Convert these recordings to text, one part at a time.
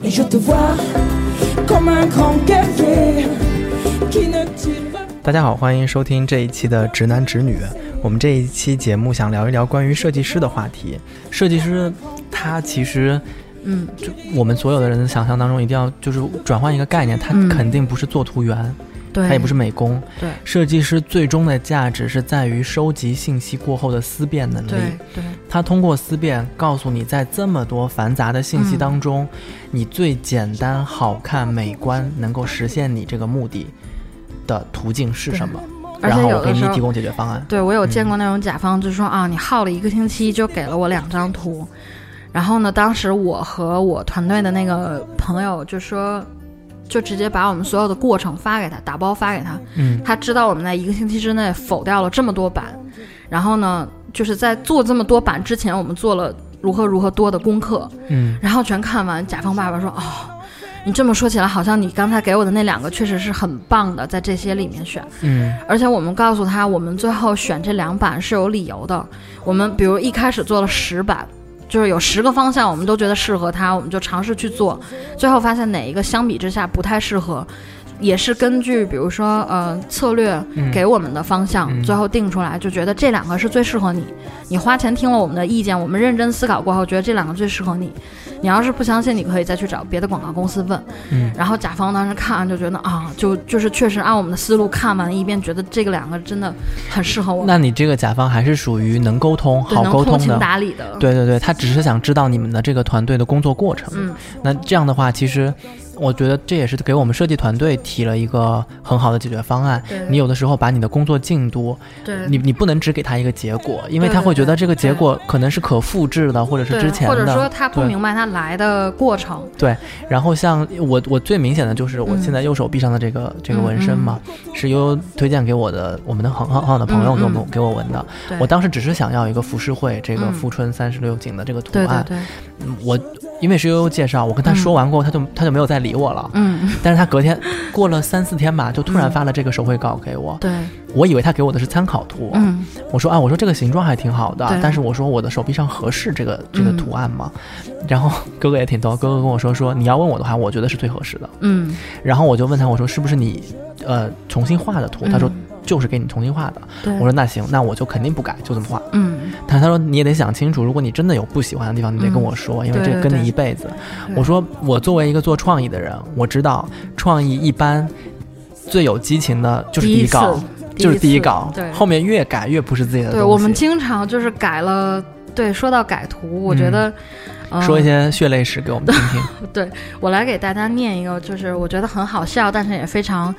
Et je te vois comme un grand guerrier qui ne tire pas. 大家好，欢迎收听这一期的直男直女。我们这一期节目想聊一聊关于设计师的话题。设计师他其实，嗯，就我们所有的人的想象当中，一定要就是转换一个概念，他嗯肯定不是做图员，对，他也不是美工。对设计师最终的价值是在于收集信息过后的思辨能力。对对他通过思辨告诉你，在这么多繁杂的信息当中，你最简单、好看、美观，能够实现你这个目的的途径是什么？然后我给你提供解决方案。对，我有见过那种甲方，就是说啊，你耗了一个星期就给了我两张图，然后呢，当时我和我团队的那个朋友就说，就直接把我们所有的过程发给他，打包发给他，嗯他知道我们在一个星期之内否掉了这么多版，然后呢，就是在做这么多版之前，我们做了如何如何多的功课，嗯然后全看完，甲方爸爸说：“哦，你这么说起来，好像你刚才给我的那两个确实是很棒的，在这些里面选。嗯而且我们告诉他，我们最后选这两版是有理由的。我们比如一开始做了十版，就是有十个方向，我们都觉得适合他，我们就尝试去做，最后发现哪一个相比之下不太适合。”也是根据比如说呃策略嗯给我们的方向，嗯最后定出来，就觉得这两个是最适合你。你花钱听了我们的意见，我们认真思考过后，觉得这两个最适合你。你要是不相信，你可以再去找别的广告公司问。嗯然后甲方当时看完就觉得啊，就就是确实按我们的思路看完一遍，觉得这个两个真的很适合我，那你这个甲方还是属于能沟通、好沟通通情。达理的。，对对对，他只是想知道你们的这个团队的工作过程。嗯，那这样的话，其实我觉得这也是给我们设计团队提了一个很好的解决方案。你有的时候把你的工作进度，对。你你不能只给他一个结果，因为他会觉得这个结果可能是可复制的，或者是之前的。或者说他不明白他来的过程。对然后像我，我最明显的就是我嗯现在右手臂上的这个、这个纹身嘛，是悠悠推荐给我的，我们的很很好的朋友给我们、给我纹的。我当时只是想要一个浮世绘这个嗯。富春三十六景的这个图对对案，对，嗯我因为是悠悠介绍，我跟他说完过后，他就他就没有再理我了。嗯，但是他隔天过了三四天吧，就突然嗯发了这个手绘稿给我，对，我以为他给我的是参考图，嗯。我说啊，我说这个形状还挺好的，但是我说我的手臂上合适这个这个嗯图案吗？然后哥哥也挺逗，哥哥跟我说说你要问我的话，我觉得是最合适的。嗯，然后我就问他，我说是不是你呃重新画的图？他说嗯就是给你重新画的。我说那行，那我就肯定不改，就这么画。嗯，但他说你也得想清楚，如果你真的有不喜欢的地方，你得跟我说，因为这跟你一辈子。对我说我作为一个做创意的人，我知道创意一般最有激情的就是第第一稿，就是第一稿，对，后面越改越不是自己的东西。对我们经常就是改了。对，说到改图，我觉得，呃说一些血泪史给我们听听。对我来给大家念一个，就是我觉得很好笑，但是也非常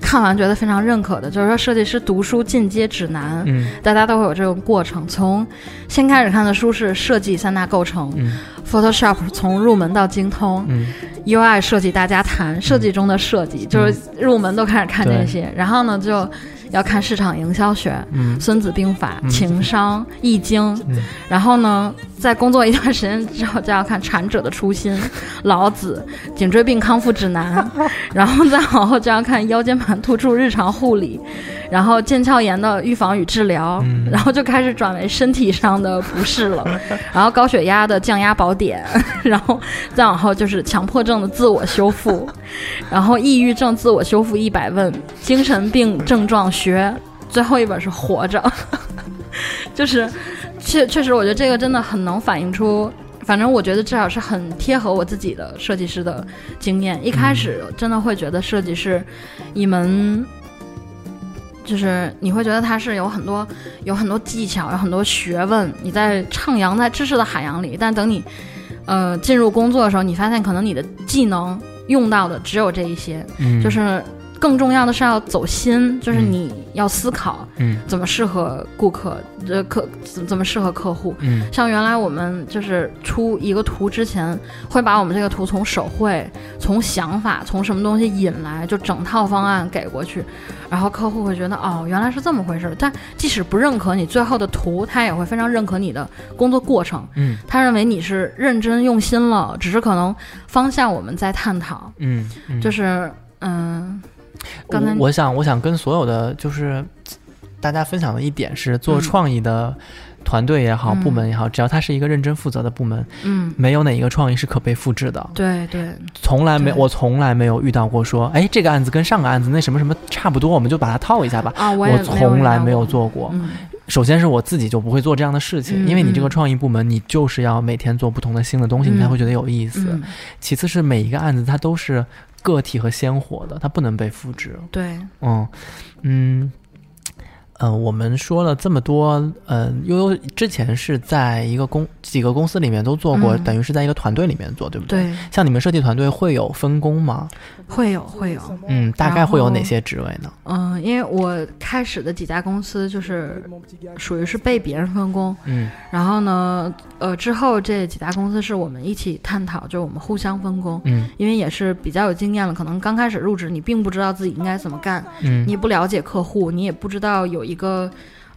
看完觉得非常认可的，就是说设计师读书进阶指南，嗯。大家都会有这种过程。从先开始看的书是设计三大构成、嗯。P h o t o s h o p 从入门到精通、嗯。U i 设计大家谈，设计中的设计，就是入门都开始看这些，然后呢就要看市场营销学。嗯孙子兵法、嗯情商、易经，嗯。然后呢，在工作一段时间之后，就要看《禅者的初心》、老子、颈椎病康复指南，然后再往后就要看腰间盘突出日常护理，然后腱鞘炎的预防与治疗，嗯。然后就开始转为身体上的不适了，然后高血压的降压宝典，然后再往后就是强迫症的自我修复，然后抑郁症自我修复一百问，精神病症状学，最后一本是活着，就是确确实，我觉得这个真的很能反映出。反正我觉得至少是很贴合我自己的设计师的经验。一开始真的会觉得设计是一门，就是你会觉得它是有很多有很多技巧，有很多学问，你在徜徉在知识的海洋里。但等你呃进入工作的时候，你发现可能你的技能用到的只有这一些，嗯，就是更重要的是要走心，就是嗯你要思考嗯怎么适合顾客，呃客怎怎么适合客户。嗯像原来我们就是出一个图之前，会把我们这个图从手绘、从想法、从什么东西引来，就整套方案给过去，然后客户会觉得哦，原来是这么回事儿。但即使不认可你最后的图，他也会非常认可你的工作过程。嗯他认为你是认真用心了，只是可能方向我们在探讨，嗯嗯，就是嗯。刚才我我想我想跟所有的就是大家分享的一点是，做嗯创意的团队也好，嗯部门也好，只要它是一个认真负责的部门，嗯，没有哪一个创意是可被复制的。对对，从来没，对我从来没有遇到过说，哎，这个案子跟上个案子那什么什么差不多，我们就把它套一下吧。啊，我我从来没有。做过。嗯首先是我自己就不会做这样的事情，嗯因为你这个嗯创意部门，你就是要每天做不同的新的东西，你才嗯会觉得有意思。嗯，其次是每一个案子它都是个体和鲜活的，它不能被复制。对，嗯嗯。呃，我们说了这么多，呃，悠悠之前是在一个公几个公司里面都做过，嗯等于是在一个团队里面做，对不对？对，像你们设计团队会有分工吗？会有会有，嗯，大概会有哪些职位呢？嗯，因为我开始的几家公司就是属于是被别人分工，嗯然后呢，呃，之后这几家公司是我们一起探讨，就是我们互相分工，嗯因为也是比较有经验了，可能刚开始入职你并不知道自己应该怎么干，嗯你也不了解客户，你也不知道有一个。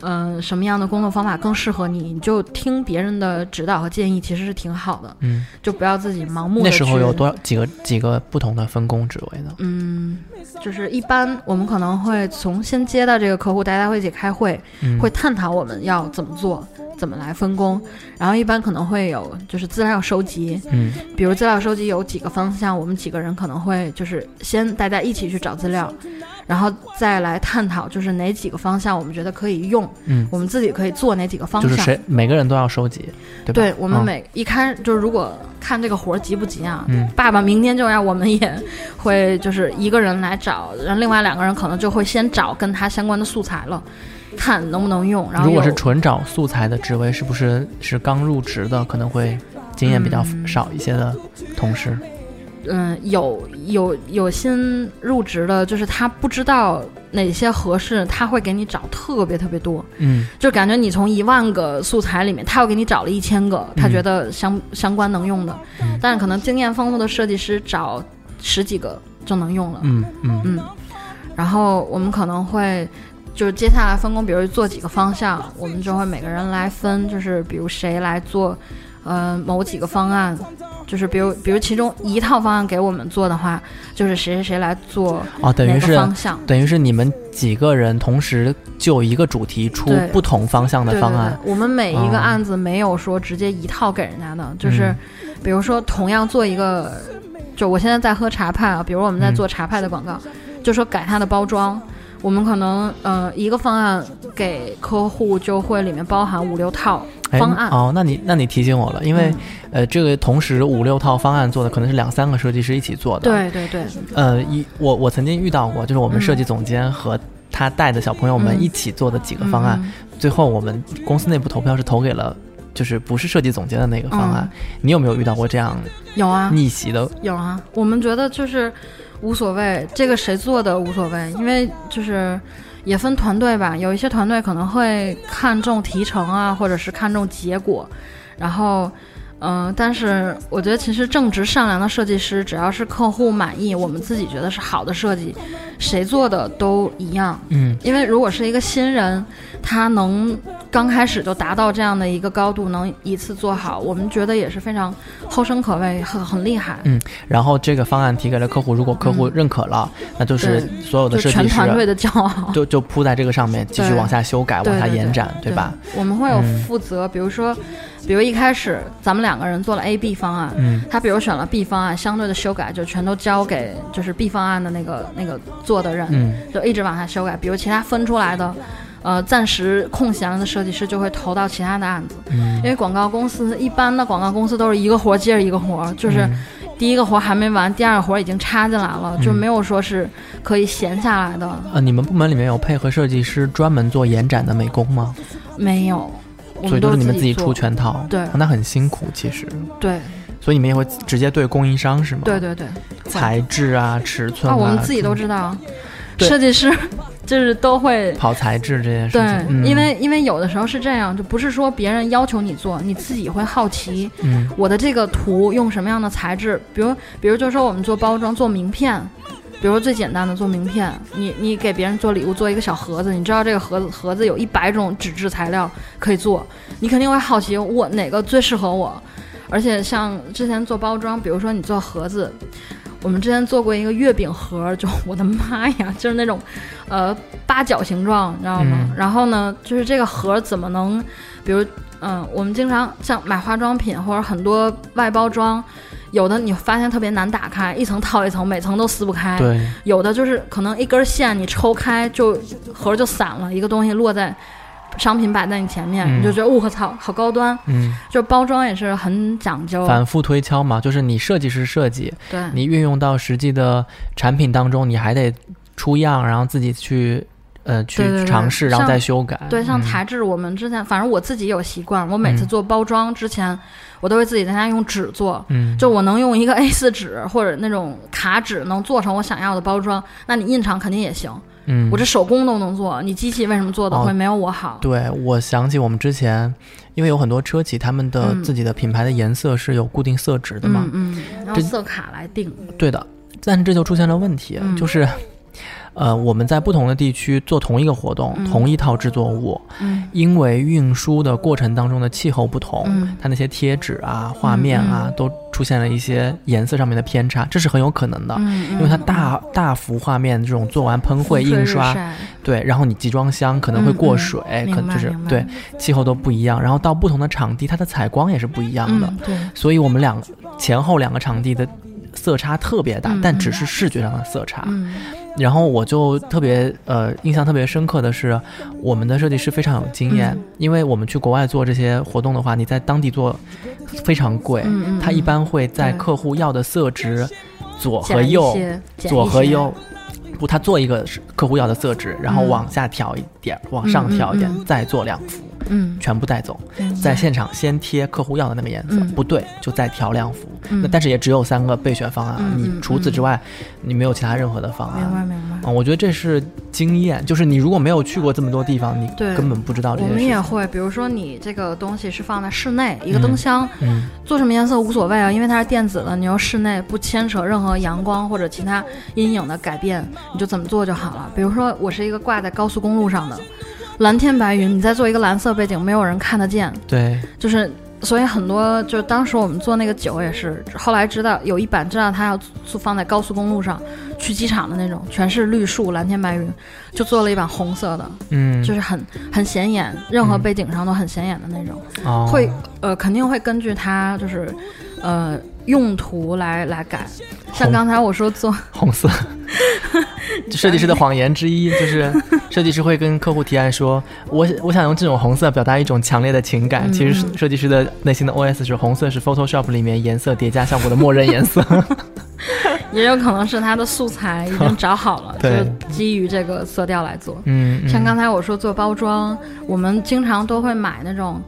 嗯，什么样的工作方法更适合你？你就听别人的指导和建议，其实是挺好的。嗯，就不要自己盲目的。那时候有多少几个几个不同的分工职位呢？嗯，就是一般我们可能会从先接到这个客户，大家会一起开会，嗯会探讨我们要怎么做，怎么来分工。然后一般可能会有就是资料收集，嗯比如资料收集有几个方向，我们几个人可能会就是先大家一起去找资料，然后再来探讨就是哪几个方向我们觉得可以用，嗯，我们自己可以做哪几个方向。就是谁每个人都要收集，对吧？对我们嗯每一开就是如果看这个活儿急不急啊，嗯爸爸明天就要，我们也会就是一个人来找，然后另外两个人可能就会先找跟他相关的素材了，看能不能用。然后如果是纯找素材的职位，是不是是刚入职的，可能会经验比较嗯少一些的同事？嗯有有有新入职的，就是他不知道哪些合适，他会给你找特别特别多，嗯。就感觉你从一万个素材里面，他又给你找了一千个，他嗯。觉得相、相关能用的，嗯。但是可能经验丰富的设计师找十几个就能用了。嗯嗯。嗯，然后我们可能会就是接下来分工，比如做几个方向，我们就会每个人来分，就是比如谁来做，呃，某几个方案，就是比如比如其中一套方案给我们做的话，就是谁谁谁来做哦，等于是方向。等于是你们几个人同时就一个主题出不同方向的方案。对，我们每一哦个案子没有说直接一套给人家的，就是嗯比如说同样做一个，就我现在在喝茶派啊，比如我们在嗯。做茶派的广告，就说改它的包装，我们可能呃一个方案给客户就会里面包含五六套哎方案，哦，那你那你提醒我了，因为、嗯呃，这个同时五六套方案做的可能是两三个设计师一起做的。，对对对，呃，一我我曾经遇到过，就是我们嗯设计总监和他带的小朋友们嗯一起做的几个方案，嗯最后我们公司内部投票是投给了。就是不是设计总监的那个方案，嗯你有没有遇到过这样有啊逆袭的？有啊，我们觉得就是无所谓，这个谁做的无所谓，因为就是也分团队吧，有一些团队可能会看重提成啊，或者是看重结果，然后。嗯、但是我觉得其实正直善良的设计师，只要是客户满意，我们自己觉得是好的设计，谁做的都一样。嗯因为如果是一个新人，他能刚开始就达到这样的一个高度，能一次做好，我们觉得也是非常后生可畏，很很厉害。嗯然后这个方案提给了客户，如果客户嗯认可了，那就是所有的就设计师全团队的骄傲，就就铺在这个上面，继续往下修改，往下延展，对吧？？我们会有嗯负责，比如说，比如一开始咱们两个人做了 A、B 方案，嗯他比如选了 B 方案，相对的修改就全都交给就是 B 方案的那个那个做的人，嗯就一直往下修改。比如其他分出来的，呃，暂时空闲的设计师就会投到其他的案子，嗯。因为广告公司一般的广告公司都是一个活接着一个活，就是嗯。第一个活还没完，第二个活已经插进来了，就嗯没有说是可以闲下来的，呃，你们部门里面有配合设计师专门做延展的美工吗？没有。所以都是你们自己出全套，对。哦那很辛苦其实。对。所以你们也会直接对供应商是吗？对，对对，材质啊、尺寸啊，我们自己都知知道，对设计师 就是都会。跑材质这件事对情，，嗯因为因为有的时候是这样，就不是说别人要求你做，你自己会好奇，嗯我的这个图用什么样的材质？比如比如就说我们做包装、做名片，比如最简单的做名片，你你给别人做礼物做一个小盒子，你知道这个盒子盒子有一百种纸质材料可以做，你肯定会好奇我哪个最适合我。而且像之前做包装，比如说你做盒子，我们之前做过一个月饼盒，就我的妈呀，就是那种，呃，八角形状，你知道吗？嗯然后呢，就是这个盒怎么能，比如，嗯、我们经常像买化妆品或者很多外包装，有的你发现特别难打开，一层套一层，每层都撕不开。对，有的就是可能一根线你抽开就盒就散了，一个东西落在商品摆在你前面，嗯你就觉得我操，好高端。嗯，就包装也是很讲究，反复推敲嘛，就是你设计师设计，对，你运用到实际的产品当中，你还得出样，然后自己去呃去尝试，然后再修改。对，像材质，我们之前反正我自己有习惯，我每次嗯做包装之前，我都会自己在家用纸做。嗯，就我能用一个 A 四纸或者那种卡纸能做成我想要的包装，那你印厂肯定也行。嗯，我这手工都能做，你机器为什么做的哦会没有我好？对，我想起我们之前，因为有很多车企他们的嗯自己的品牌的颜色是有固定色值的嘛，嗯嗯，然后色卡来定。对的，但是这就出现了问题，嗯就是。呃，我们在不同的地区做同一个活动，嗯。同一套制作物，嗯。因为运输的过程当中的气候不同，嗯。它那些贴纸啊、画面啊，嗯都出现了一些颜色上面的偏差，这是很有可能的。嗯，因为它大大幅画面这种做完喷绘印刷，对，然后你集装箱可能会过水，可能就是对气候都不一样，然后到不同的场地，它的采光也是不一样的，所以我们两前后两个场地的色差特别大，嗯但只是视觉上的色差。嗯。然后我就特别呃印象特别深刻的是，我们的设计师非常有经验，嗯。因为我们去国外做这些活动的话，你在当地做非常贵，他一般会在客户要的色值左和右，左和右。不，他做一个是客户要的色值，然后嗯。往下调一点，往上调一点，再做两幅，嗯，全部带走。在现场先贴客户要的那个颜色，嗯不对就再调亮幅。嗯那但是也只有三个备选方案，嗯嗯你除此之外，你没有其他任何的方案明白。明白。啊、我觉得这是经验，就是你如果没有去过这么多地方，你根本不知道这我们。也会，比如说你这个东西是放在室内，一个灯箱，嗯做什么颜色无所谓啊，因为它是电子的，你又室内不牵扯任何阳光或者其他阴影的改变，你就怎么做就好了。比如说我是一个挂在高速公路上的蓝天白云，你再做一个蓝色背景，没有人看得见，对，就是。所以很多就是当时我们做那个酒也是，后来知道有一版知道它要做放在高速公路上，去机场的那种，全是绿树蓝天白云，就做了一版红色的，嗯，就是很很显眼，任何嗯背景上都很显眼的那种。哦、会呃肯定会根据它就是呃用途来来改。像刚才我说做，红色，设计师的谎言之一就是，设计师会跟客户提案说，我我想用这种红色表达一种强烈的情感。嗯其实设计师的内心的 OS 是，红色是 Photoshop 里面颜色叠加效果的默认颜色。也有可能是它的素材已经找好了，就基于这个色调来做。嗯，嗯像刚才我说做包装，我们经常都会买那种。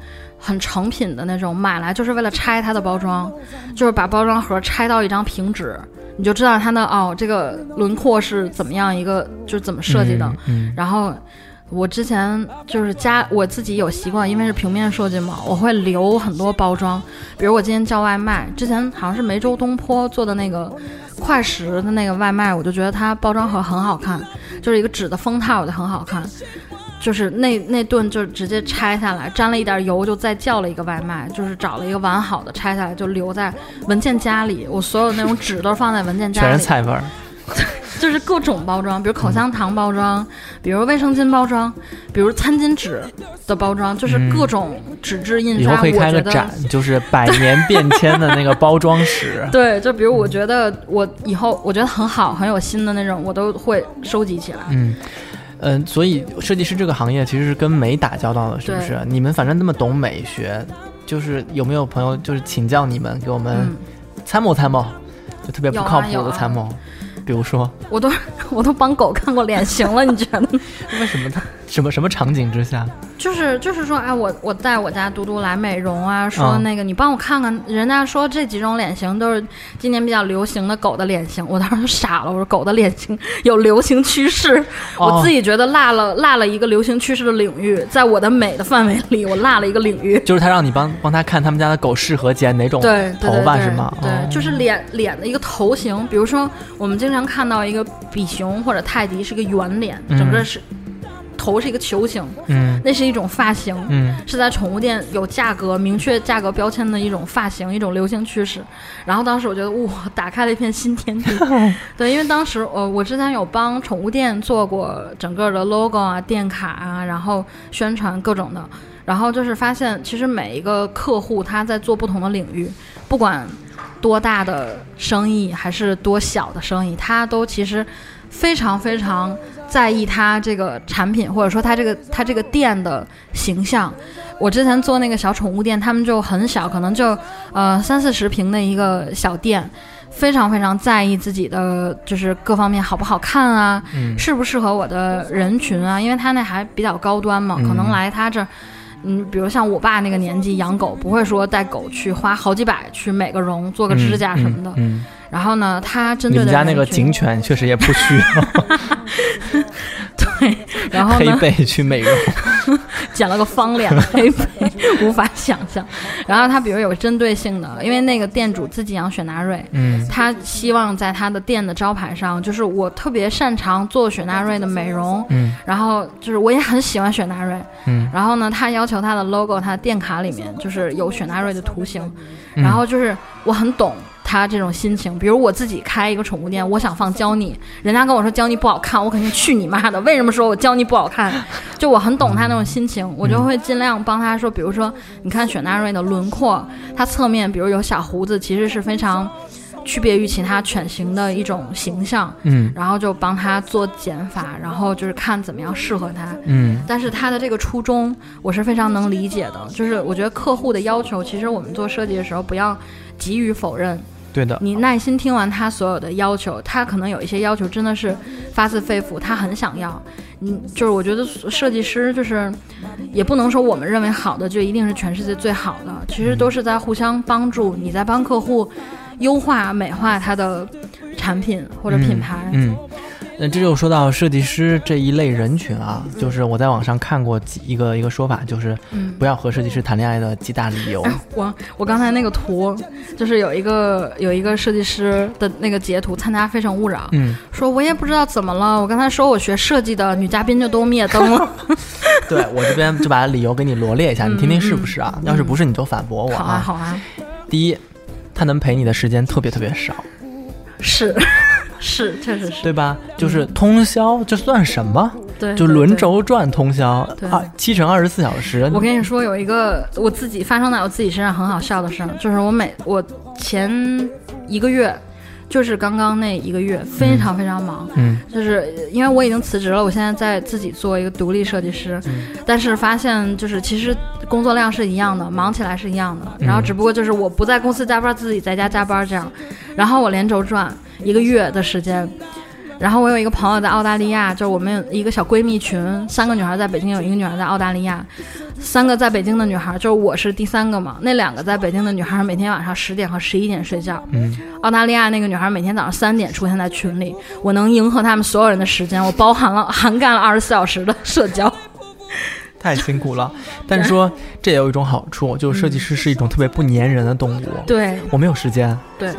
很成品的那种，买来就是为了拆它的包装，就是把包装盒拆到一张平纸，你就知道它的哦，这个轮廓是怎么样一个，就是怎么设计的。嗯，嗯然后我之前就是家我自己有习惯，因为是平面设计嘛，我会留很多包装。比如我今天叫外卖，之前好像是梅州东坡做的那个快食的那个外卖，我就觉得它包装盒很好看，就是一个纸的封套我就很好看。就是那那顿就直接拆下来，沾了一点油，就再叫了一个外卖，就是找了一个完好的拆下来，就留在文件夹里。我所有那种纸都是放在文件夹里，全是菜味儿。就是各种包装，比如口香糖包装，比如卫生巾包装，比如餐巾纸的包装，就是各种纸质印刷。以后可以开。个展，就是百年变迁的那个包装史 对，就比如我觉得我以后我觉得很好、很有心的那种，我都会收集起来。嗯。嗯，所以设计师这个行业其实是跟美打交道的，是不是？你们反正那么懂美学，就是有没有朋友就是请教你们，给我们嗯，参谋参谋，就特别不靠谱有啊有啊的参谋？比如说，我都 我都帮狗看过脸型了，你觉得？为什么他什么什么场景之下？就是就是说，哎，我我带我家嘟嘟来美容啊，说嗯那个你帮我看看，人家说这几种脸型都是今年比较流行的狗的脸型，我当时就傻了，我说狗的脸型有流行趋势，哦我自己觉得落了落了一个流行趋势的领域，在我的美的范围里，我落了一个领域。就是他让你帮帮他看他们家的狗适合剪哪种对，对头发对是吗？对，哦就是脸脸的一个头型，比如说我们经常看到一个比熊或者泰迪是个圆脸，嗯整个是。头是一个球形，嗯那是一种发型，嗯是在宠物店有价格明确价格标签的一种发型，一种流行趋势。然后当时我觉得哇，打开了一片新天地。对，因为当时呃，我之前有帮宠物店做过整个的 logo 啊、店卡啊，然后宣传各种的。然后就是发现，其实每一个客户他在做不同的领域，不管多大的生意还是多小的生意，他都其实非常非常在意他这个产品，或者说他这个他这个店的形象。我之前做那个小宠物店，他们就很小，可能就呃三四十平的一个小店，非常非常在意自己的就是各方面好不好看啊，嗯适不适合我的人群啊，因为他那还比较高端嘛，可能嗯来他这儿。嗯，比如像我爸那个年纪养狗，不会说带狗去花好几百去美个容、做个指甲什么的。嗯，嗯然后呢，他针对的你们家那个警犬确实也不需要对，然后黑呢，背去美容。剪了个方脸黑背，无法想象。然后他比如有针对性的，因为那个店主自己养雪纳瑞，嗯他希望在他的店的招牌上，就是我特别擅长做雪纳瑞的美容，嗯然后就是我也很喜欢雪纳瑞，嗯然后呢，他要求他的 logo，他的店卡里面就是有雪纳瑞的图形，嗯然后就是我很懂他这种心情。比如我自己开一个宠物店，我想放娇妮，人家跟我说娇妮不好看，我肯定去你妈的！为什么说我娇妮不好看？就我很懂他那种心情，我就会尽量帮他说，比如说你看雪纳瑞的轮廓，它侧面比如有小胡子，其实是非常区别于其他犬型的一种形象，嗯然后就帮他做减法，然后就是看怎么样适合他。嗯但是他的这个初衷，我是非常能理解的。就是我觉得客户的要求，其实我们做设计的时候不要急于否认，对的，你耐心听完他所有的要求，他可能有一些要求真的是发自肺腑，他很想要。嗯，就是我觉得设计师就是，也不能说我们认为好的就一定是全世界最好的，其实都是在互相帮助，你在帮客户优化美化他的产品或者品牌。嗯。那这就说到设计师这一类人群啊，就是我在网上看过几一个一个说法，就是嗯不要和设计师谈恋爱的几大理由。我我刚才那个图，就是有一个有一个设计师的那个截图，参加《非诚勿扰》，嗯，说我也不知道怎么了，我刚才说我学设计的女嘉宾就都灭灯了。对我这边就把理由给你罗列一下，你听听是不是啊？要是不是，你就反驳我好啊好啊，第一，他能陪你的时间特别特别少，是是，确实是，对吧？就是通宵，这算什么？对，就轮轴转通宵，对二七乘二十四小时。我跟你说，有一个我自己发生在我自己身上很好笑的事儿，就是我每我前一个月，就是刚刚那一个月，非常非常忙，嗯。就是因为我已经辞职了，我现在在自己做一个独立设计师，嗯。但是发现就是其实工作量是一样的，忙起来是一样的，嗯。然后只不过就是我不在公司加班，自己在家加班这样，然后我连轴转一个月的时间。然后我有一个朋友在澳大利亚，就是我们有一个小闺蜜群，三个女孩在北京，有一个女孩在澳大利亚，三个在北京的女孩，就是我是第三个嘛。那两个在北京的女孩每天晚上十点和十一点睡觉，嗯，澳大利亚那个女孩每天早上三点出现在群里，我能迎合他们所有人的时间，我包含了涵盖了二十四小时的社交。太辛苦了。但是说这也有一种好处，就是设计师是一种特别不粘人的动物。对我没有时间，对，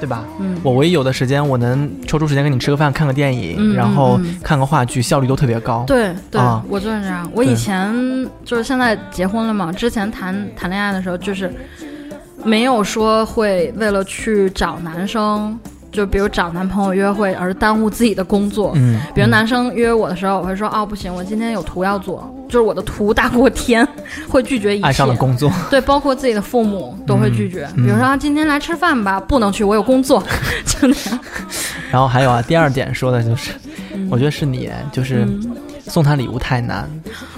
对吧？嗯，我唯一有的时间，我能抽出时间跟你吃个饭、看个电影，嗯然后看个话剧，效率都特别高。对对、啊我就是这样。我以前就是现在结婚了嘛，之前谈谈恋爱的时候，就是没有说会为了去找男生，就比如找男朋友约会而耽误自己的工作。嗯，比如嗯男生约我的时候，我会说哦不行，我今天有图要做，就是我的图大过天，会拒绝一切。爱上了工作，对，包括自己的父母都会拒绝。嗯比如说、啊今天来吃饭吧，不能去，我有工作，就那样。然后还有啊，第二点说的就是，嗯我觉得是你，就是嗯送他礼物太难，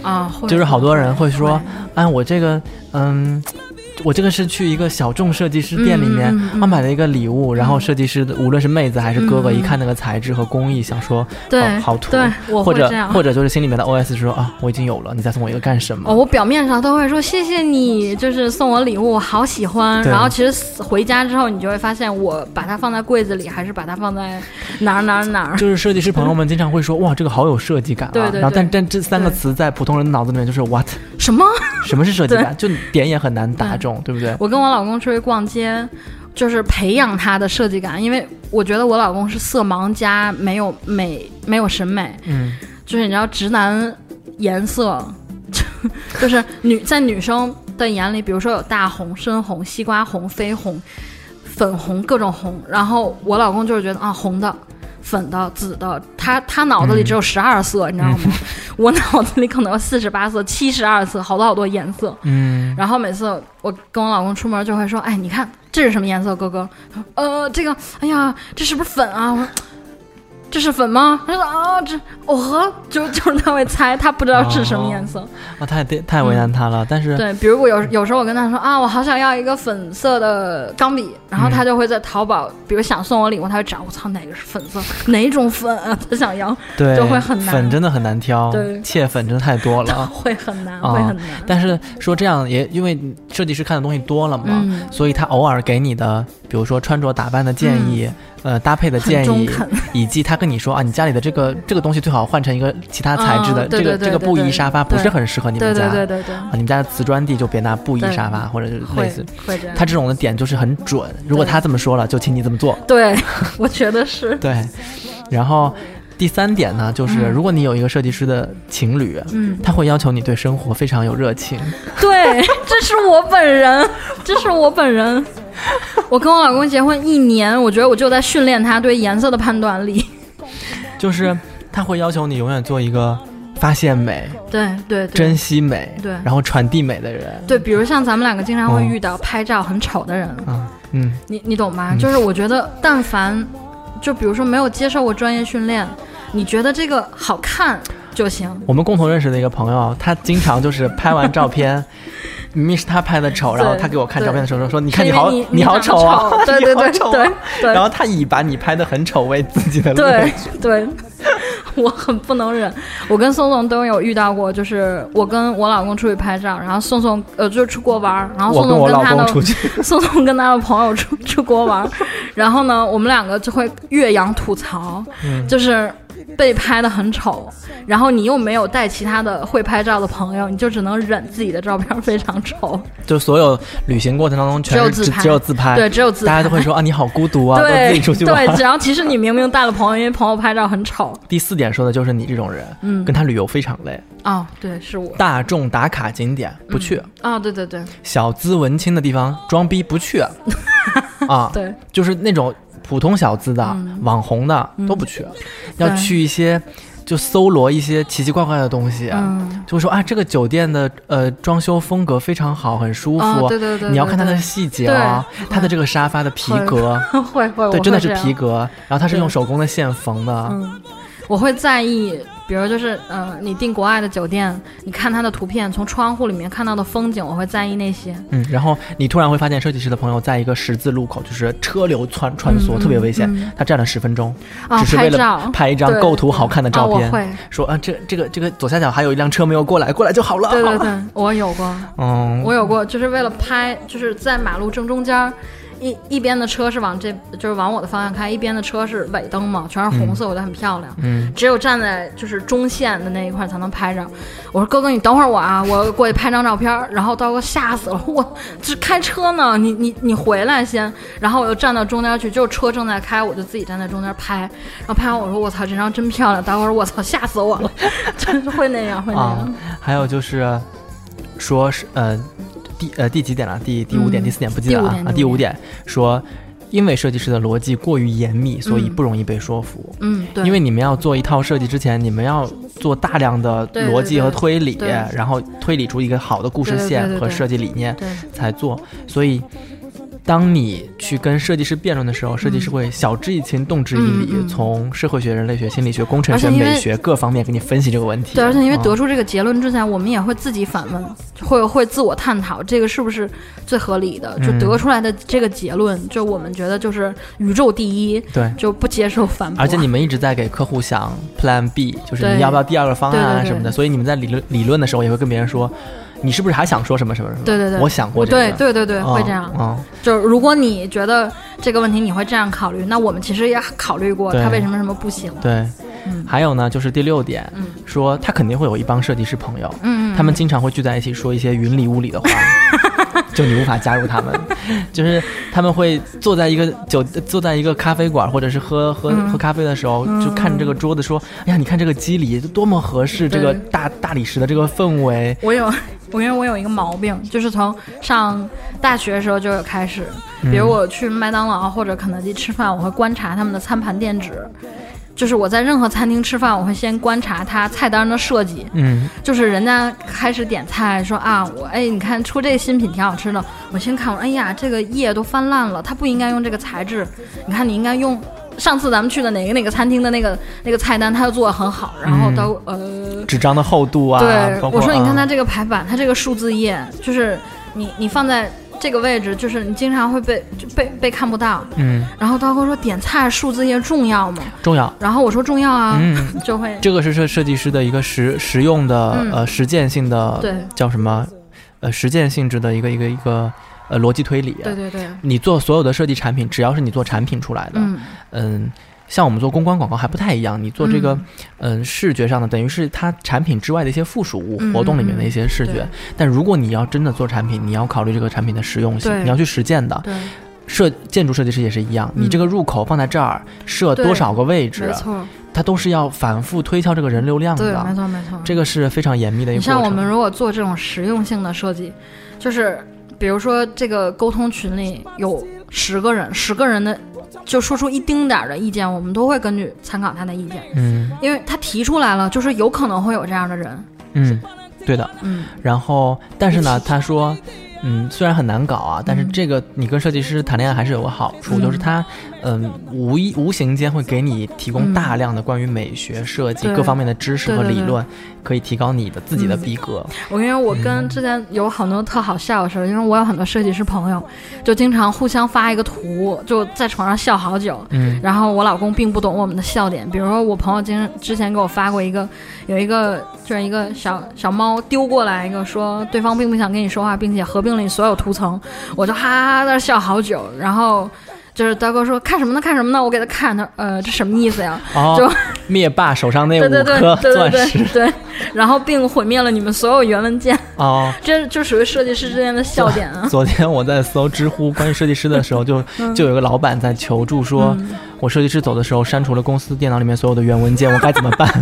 啊，就是好多人会说会，哎，我这个，嗯。我这个是去一个小众设计师店里面，他买了一个礼物，然后设计师的无论是妹子还是哥哥，一看那个材质和工艺，想说对好好土，对，我或者。或者就是心里面的 OS 说啊，我已经有了，你再送我一个干什么？哦，我表面上都会说谢谢你，就是送我礼物，我好喜欢。然后其实回家之后，你就会发现，我把它放在柜子里，还是把它放在哪儿哪儿哪儿。就是设计师朋友们经常会说，哇，这个好有设计感啊。然后但但这三个词在普通人的脑子里面就是 what，什么？什么是设计感？就点也很难打中，对不对？我跟我老公出去逛街，就是培养他的设计感，因为我觉得我老公是色盲加没有美没有审美，嗯就是你知道直男颜色，就是女在女生的眼里，比如说有大红、深红、西瓜红、绯红、粉红各种红，然后我老公就是觉得啊红的。粉的、紫的，他他脑子里只有十二色，你知道吗？我脑子里可能有四十八色、七十二色，好多好多颜色。嗯，然后每次我跟我老公出门就会说：“哎，你看这是什么颜色，哥哥？”呃，这个，哎呀，这是不是粉啊？我说。这是粉吗？他说啊，这哦呵，就就是他会猜，他不知道是什么颜色。啊，太太为难他了。但是对，比如我有有时候我跟他说啊，我好想要一个粉色的钢笔，然后他就会在淘宝，比如想送我礼物，他会找我操哪个是粉色，哪种粉啊？他想要，对，就会很难。粉真的很难挑，对，切粉真的太多了，会很难，会很难。但是说这样也因为设计师看的东西多了嘛，所以他偶尔给你的，比如说穿着打扮的建议。呃，搭配的建议，以及他跟你说啊，你家里的这个这个东西最好换成一个其他材质的，这个这个布艺沙发不是很适合你们家，对对对对，啊，你们家的瓷砖地就别拿布艺沙发或者是类似，会这样。他这种的点就是很准，如果他这么说了，就请你这么做。对，我觉得是。对，然后第三点呢，就是如果你有一个设计师的情侣，嗯，他会要求你对生活非常有热情。对，这是我本人，这是我本人。我跟我老公结婚一年，我觉得我就在训练他对颜色的判断力。就是他会要求你永远做一个发现美，对对，珍惜美，对，然后传递美的人。对，比如像咱们两个经常会遇到拍照很丑的人，嗯嗯，你你懂吗？就是我觉得，但凡就比如说没有接受过专业训练，你觉得这个好看就行。我们共同认识的一个朋友，他经常就是拍完照片。明明是他拍的丑，然后他给我看照片的时候说：“说你看你好，你好 丑啊！”对对对对对。然后他以把你拍的很丑为自己的对对，我很不能忍。我跟宋宋都有遇到过，就是我跟我老公出去拍照，然后宋宋呃就出国玩，然后宋宋跟他的宋宋跟他的朋友出 出国玩，然后呢，我们两个就会岳阳吐槽，就是。被拍的很丑，然后你又没有带其他的会拍照的朋友，你就只能忍自己的照片非常丑。就所有旅行过程当中，全是只只有自拍，对，只有自拍。大家都会说啊，你好孤独啊，对，自己出去玩。对，然后其实你明明带了朋友，因为朋友拍照很丑。第四点说的就是你这种人，嗯，跟他旅游非常累。哦，对，是我。大众打卡景点不去。啊，对对对。小资文青的地方装逼不去。啊，对，就是那种。普通小资的、网红的都不去，要去一些就搜罗一些奇奇怪怪的东西，就说啊，这个酒店的呃装修风格非常好，很舒服。对对对，你要看它的细节啊，它的这个沙发的皮革，会会，对，真的是皮革，然后它是用手工的线缝的。我会在意。比如就是，呃，你订国外的酒店，你看它的图片，从窗户里面看到的风景，我会在意那些。嗯，然后你突然会发现，设计师的朋友在一个十字路口，就是车流穿穿梭，特别危险。他站了十分钟，只是为了拍一张构图好看的照片。说啊，这这个这个左下角还有一辆车没有过来，过来就好了。对对对，我有过，嗯，我有过，就是为了拍，就是在马路正中间。一一边的车是往这，就是往我的方向开，一边的车是尾灯嘛，全是红色，我觉得很漂亮。嗯，只有站在就是中线的那一块才能拍着。我说哥哥，你等会儿我啊，我过去拍张照片。然后刀哥吓死了，我这开车呢，你你你回来先。然后我又站到中间去，就是车正在开，我就自己站在中间拍。然后拍完我说我操，这张真漂亮。刀哥说我操，吓死我了，真是会那样会那样。还有就是，说是呃。第呃第几点了？第第五点、第四点不记得啊啊！第五点说，因为设计师的逻辑过于严密，所以不容易被说服。嗯，对。因为你们要做一套设计之前，你们要做大量的逻辑和推理，然后推理出一个好的故事线和设计理念才做，所以。当你去跟设计师辩论的时候，设计师会晓之以情，动之以理，从社会学、人类学、心理学、工程学、美学各方面给你分析这个问题。对，而且因为得出这个结论之前，我们也会自己反问，会会自我探讨这个是不是最合理的，就得出来的这个结论，就我们觉得就是宇宙第一，对，就不接受反驳。而且你们一直在给客户想 Plan B，就是你要不要第二个方案啊什么的，所以你们在理论理论的时候也会跟别人说。你是不是还想说什么什么什么？对对对，我想过这个。对对对对，会这样。嗯，就是如果你觉得这个问题你会这样考虑，那我们其实也考虑过，他为什么什么不行？对，嗯。还有呢，就是第六点，说他肯定会有一帮设计师朋友，嗯他们经常会聚在一起说一些云里雾里的话。就你无法加入他们，就是他们会坐在一个酒，坐在一个咖啡馆，或者是喝喝喝咖啡的时候，就看着这个桌子说：“哎呀，你看这个肌理多么合适，这个大大理石的这个氛围。”我有，我因为我有一个毛病，就是从上大学的时候就有开始，比如我去麦当劳或者肯德基吃饭，我会观察他们的餐盘垫纸。就是我在任何餐厅吃饭，我会先观察他菜单的设计。嗯，就是人家开始点菜说啊，我哎，你看出这个新品挺好吃的，我先看我，哎呀，这个叶都翻烂了，它不应该用这个材质。你看你应该用上次咱们去的哪个哪个餐厅的那个那个菜单，他做的很好。然后都呃，纸张的厚度啊，对，我说你看它这个排版，它这个数字页，就是你你放在。这个位置就是你经常会被被被看不到，嗯，然后刀哥说点菜数字页重要吗？重要。然后我说重要啊，嗯，就会这个是设设计师的一个实实用的呃实践性的，对，叫什么？呃，实践性质的一个一个一个呃逻辑推理。对对对。你做所有的设计产品，只要是你做产品出来的，嗯。像我们做公关广告还不太一样，你做这个，嗯，视觉上的等于是它产品之外的一些附属物，活动里面的一些视觉。但如果你要真的做产品，你要考虑这个产品的实用性，你要去实践的。设建筑设计师也是一样，你这个入口放在这儿，设多少个位置，没错，它都是要反复推敲这个人流量的。对，没错没错，这个是非常严密的一个。你像我们如果做这种实用性的设计，就是比如说这个沟通群里有十个人，十个人的。就说出一丁点儿的意见，我们都会根据参考他的意见，嗯，因为他提出来了，就是有可能会有这样的人，嗯，对的，嗯，然后但是呢，他说。嗯，虽然很难搞啊，但是这个你跟设计师谈恋爱还是有个好处，就是他，嗯，无意无形间会给你提供大量的关于美学设计各方面的知识和理论，可以提高你的自己的逼格。我因为我跟之前有很多特好笑的事儿，因为我有很多设计师朋友，就经常互相发一个图，就在床上笑好久。嗯，然后我老公并不懂我们的笑点，比如说我朋友经之前给我发过一个，有一个就是一个小小猫丢过来一个，说对方并不想跟你说话，并且合并。了你所有图层，我就哈哈在那笑好久。然后就是刀哥说看什么呢？看什么呢？我给他看，他呃，这什么意思呀？就灭霸手上那 五颗钻石，对，然后并毁灭了你们所有原文件。哦，这就属于设计师之间的笑点啊。昨天我在搜知乎关于设计师的时候，就就有个老板在求助，说我设计师走的时候删除了公司电脑里面所有的原文件，我该怎么办？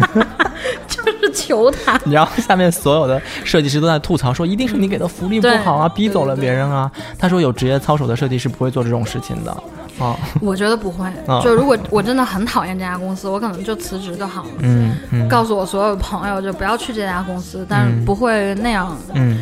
就是求他，然后下面所有的设计师都在吐槽说，一定是你给的福利不好啊，逼走了别人啊。他说有职业操守的设计师不会做这种事情的啊。我觉得不会，就如果我真的很讨厌这家公司，我可能就辞职就好了。嗯嗯，告诉我所有朋友就不要去这家公司，但是不会那样。嗯。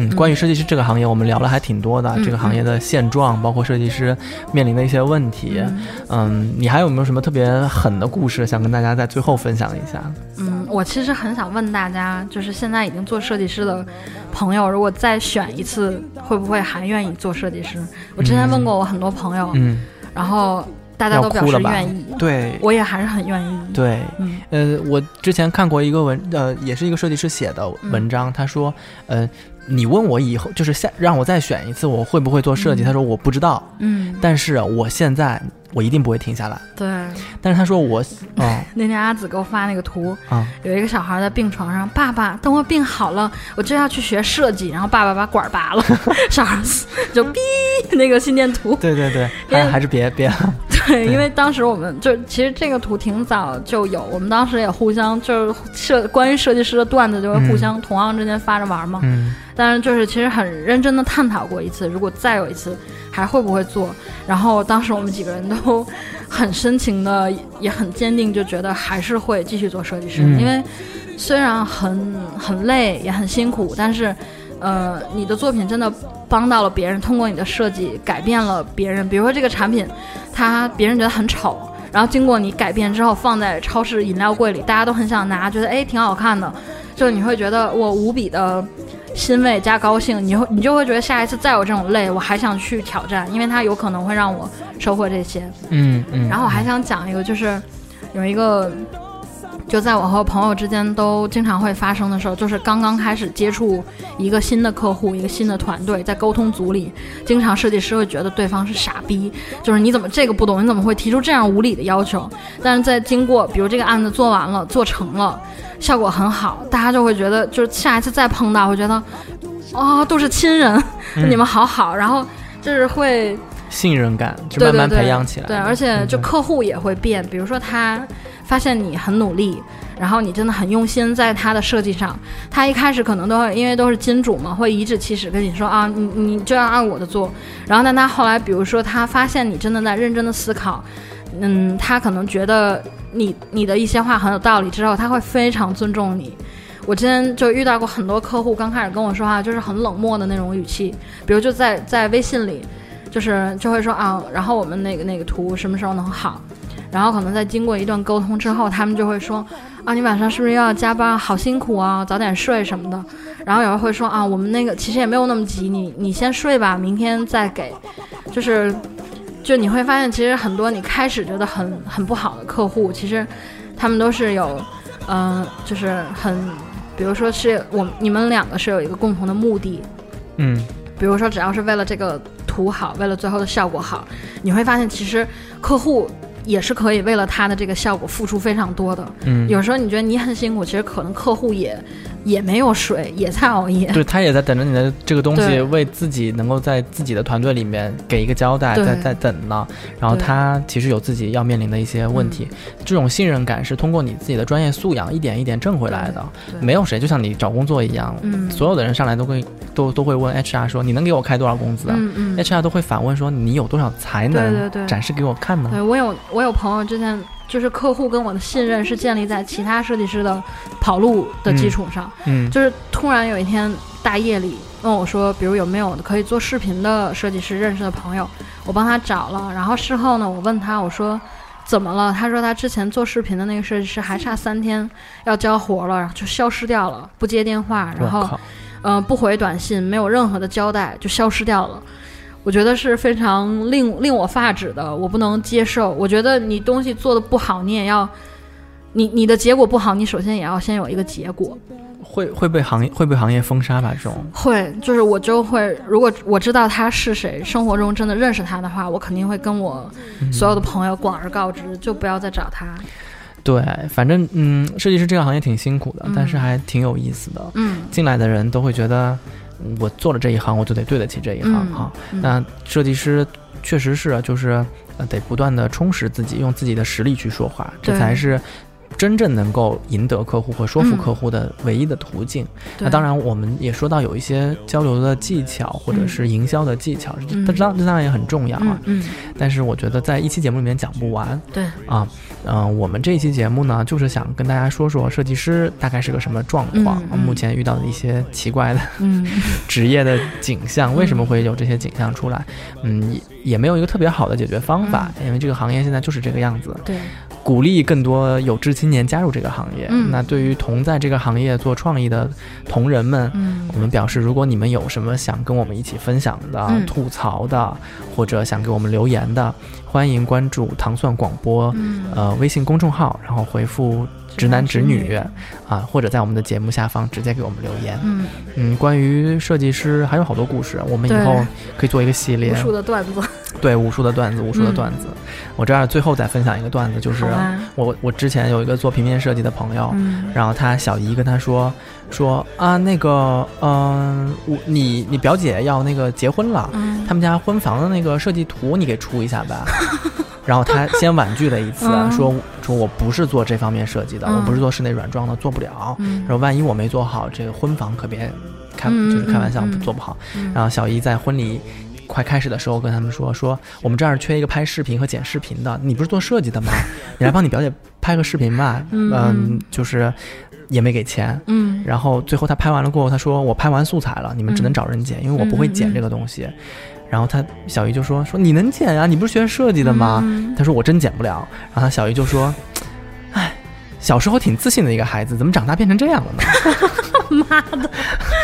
嗯，关于设计师这个行业，我们聊了还挺多的。这个行业的现状，包括设计师面临的一些问题。嗯，你还有没有什么特别狠的故事想跟大家在最后分享一下？嗯，我其实很想问大家，就是现在已经做设计师的朋友，如果再选一次，会不会还愿意做设计师？我之前问过我很多朋友，嗯，然后大家都表示愿意。对，我也还是很愿意。对，嗯，呃，我之前看过一个文，呃，也是一个设计师写的文章，他说，呃。你问我以后就是下让我再选一次，我会不会做设计？他说我不知道，嗯，但是我现在我一定不会停下来。对，但是他说我，哦，那天阿紫给我发那个图，啊，有一个小孩在病床上，爸爸，等我病好了，我就要去学设计。然后爸爸把管拔了，小孩就哔那个心电图。对对对，还还是别别。对，因为当时我们就其实这个图挺早就有，我们当时也互相就是设关于设计师的段子就会互相同行之间发着玩嘛。嗯。但是就是其实很认真的探讨过一次，如果再有一次，还会不会做？然后当时我们几个人都很深情的，也很坚定，就觉得还是会继续做设计师。因为虽然很很累，也很辛苦，但是，呃，你的作品真的帮到了别人，通过你的设计改变了别人。比如说这个产品，它别人觉得很丑，然后经过你改变之后，放在超市饮料柜里，大家都很想拿，觉得哎挺好看的，就你会觉得我无比的。欣慰加高兴，你会你就会觉得下一次再有这种累，我还想去挑战，因为它有可能会让我收获这些。嗯嗯。然后我还想讲一个，就是有一个，就在我和朋友之间都经常会发生的事儿，就是刚刚开始接触一个新的客户，一个新的团队，在沟通组里，经常设计师会觉得对方是傻逼，就是你怎么这个不懂，你怎么会提出这样无理的要求？但是在经过，比如这个案子做完了，做成了。效果很好，大家就会觉得，就是下一次再碰到，会觉得哦，都是亲人，你们好好，然后就是会信任感就慢慢培养起来。对，而且就客户也会变，比如说他发现你很努力。然后你真的很用心在它的设计上，他一开始可能都会因为都是金主嘛，会颐指气使跟你说啊，你你就要按我的做。然后但他后来，比如说他发现你真的在认真的思考，嗯，他可能觉得你你的一些话很有道理之后，他会非常尊重你。我之前就遇到过很多客户，刚开始跟我说话就是很冷漠的那种语气，比如就在在微信里，就是就会说啊，然后我们那个那个图什么时候能好？然后可能在经过一段沟通之后，他们就会说。啊，你晚上是不是又要加班？好辛苦啊，早点睡什么的。然后有人会说啊，我们那个其实也没有那么急，你你先睡吧，明天再给。就是，就你会发现，其实很多你开始觉得很很不好的客户，其实他们都是有，嗯，就是很，比如说是我你们两个是有一个共同的目的，嗯，比如说只要是为了这个图好，为了最后的效果好，你会发现其实客户。也是可以为了他的这个效果付出非常多的。嗯，有时候你觉得你很辛苦，其实可能客户也也没有水，也在熬夜。对他也在等着你的这个东西，为自己能够在自己的团队里面给一个交代，在在等呢。然后他其实有自己要面临的一些问题，这种信任感是通过你自己的专业素养一点一点挣回来的。没有谁就像你找工作一样，所有的人上来都会都都会问 HR 说你能给我开多少工资啊？HR 都会反问说你有多少才能展示给我看呢？对我有。我有朋友之前就是客户跟我的信任是建立在其他设计师的跑路的基础上，嗯，就是突然有一天大夜里问我说，比如有没有可以做视频的设计师认识的朋友，我帮他找了，然后事后呢，我问他我说怎么了？他说他之前做视频的那个设计师还差三天要交活了，然后就消失掉了，不接电话，然后嗯不回短信，没有任何的交代就消失掉了。我觉得是非常令令我发指的，我不能接受。我觉得你东西做的不好，你也要，你你的结果不好，你首先也要先有一个结果。会会被行业会被行业封杀吧？这种会，就是我就会，如果我知道他是谁，生活中真的认识他的话，我肯定会跟我所有的朋友广而告之，就不要再找他。对，反正嗯，设计师这个行业挺辛苦的，但是还挺有意思的。嗯，进来的人都会觉得。我做了这一行，我就得对得起这一行哈。那设计师确实是，就是呃，得不断的充实自己，用自己的实力去说话，这才是。真正能够赢得客户或说服客户的唯一的途径。那当然，我们也说到有一些交流的技巧或者是营销的技巧，这当这当然也很重要啊。嗯。但是我觉得在一期节目里面讲不完。对。啊，嗯，我们这一期节目呢，就是想跟大家说说设计师大概是个什么状况，目前遇到的一些奇怪的 职业的景象，为什么会有这些景象出来？嗯，也也没有一个特别好的解决方法，因为这个行业现在就是这个样子。对。鼓励更多有志青年加入这个行业。那对于同在这个行业做创意的同仁们，我们表示，如果你们有什么想跟我们一起分享的、吐槽的，或者想给我们留言的，欢迎关注糖蒜广播呃微信公众号，然后回复。直男直女，啊，或者在我们的节目下方直接给我们留言。嗯嗯，关于设计师还有好多故事，我们以后可以做一个系列。无数的段子。对，无数的段子，无数的段子。我这儿最后再分享一个段子，就是我我之前有一个做平面设计的朋友，然后他小姨跟他说说啊，那个嗯，我你你表姐要那个结婚了，他们家婚房的那个设计图你给出一下呗。然后他先婉拒了一次，说说我不是做这方面设计的，我不是做室内软装的，做不了。说万一我没做好，这个婚房可别开，就是开玩笑，做不好。然后小姨在婚礼快开始的时候跟他们说说，我们这儿缺一个拍视频和剪视频的，你不是做设计的吗？你来帮你表姐拍个视频吧。嗯，就是也没给钱。嗯，然后最后他拍完了过后，他说我拍完素材了，你们只能找人剪，因为我不会剪这个东西。然后他小姨就说说你能剪啊？你不是学设计的吗？他说我真剪不了。然后他小姨就说，哎，小时候挺自信的一个孩子，怎么长大变成这样了呢？妈的，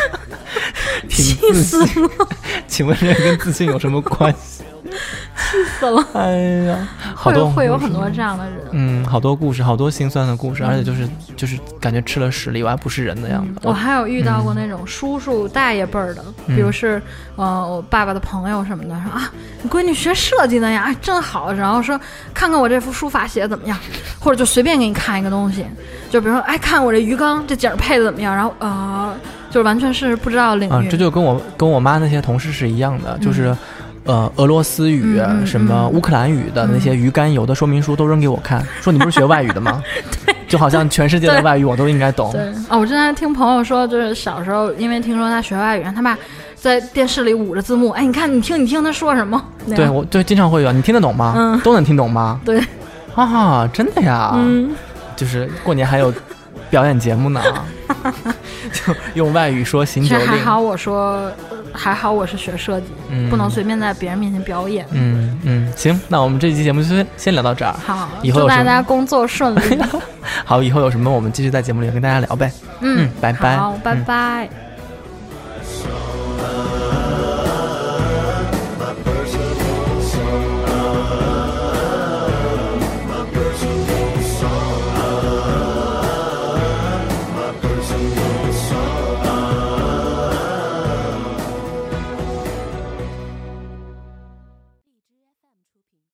气死了！请问这跟自信有什么关系？气死了！哎呀，好多会有很多这样的人，嗯，好多故事，好多心酸的故事，而且就是就是感觉吃了屎里外不是人的样子。我还有遇到过那种叔叔大爷辈儿的，比如是呃我爸爸的朋友什么的，说啊你闺女学设计的呀，哎真好，然后说看看我这幅书法写的怎么样，或者就随便给你看一个东西，就比如说哎看我这鱼缸这景儿配的怎么样，然后呃就是完全是不知道领域。啊，这就跟我跟我妈那些同事是一样的，就是。呃，俄罗斯语、什么乌克兰语的那些鱼肝油的说明书都扔给我看，说你不是学外语的吗？对，就好像全世界的外语我都应该懂。对，哦，我之前听朋友说，就是小时候因为听说他学外语，他爸在电视里捂着字幕，哎，你看，你听，你听他说什么？对，我对经常会有，你听得懂吗？嗯，都能听懂吗？对，啊，真的呀？嗯，就是过年还有表演节目呢，就用外语说行酒令。还好我说。还好我是学设计，不能随便在别人面前表演。嗯嗯，行，那我们这期节目就先先聊到这儿。好，祝大家工作顺利。好，以后有什么我们继续在节目里跟大家聊呗。嗯，拜拜。好，拜拜。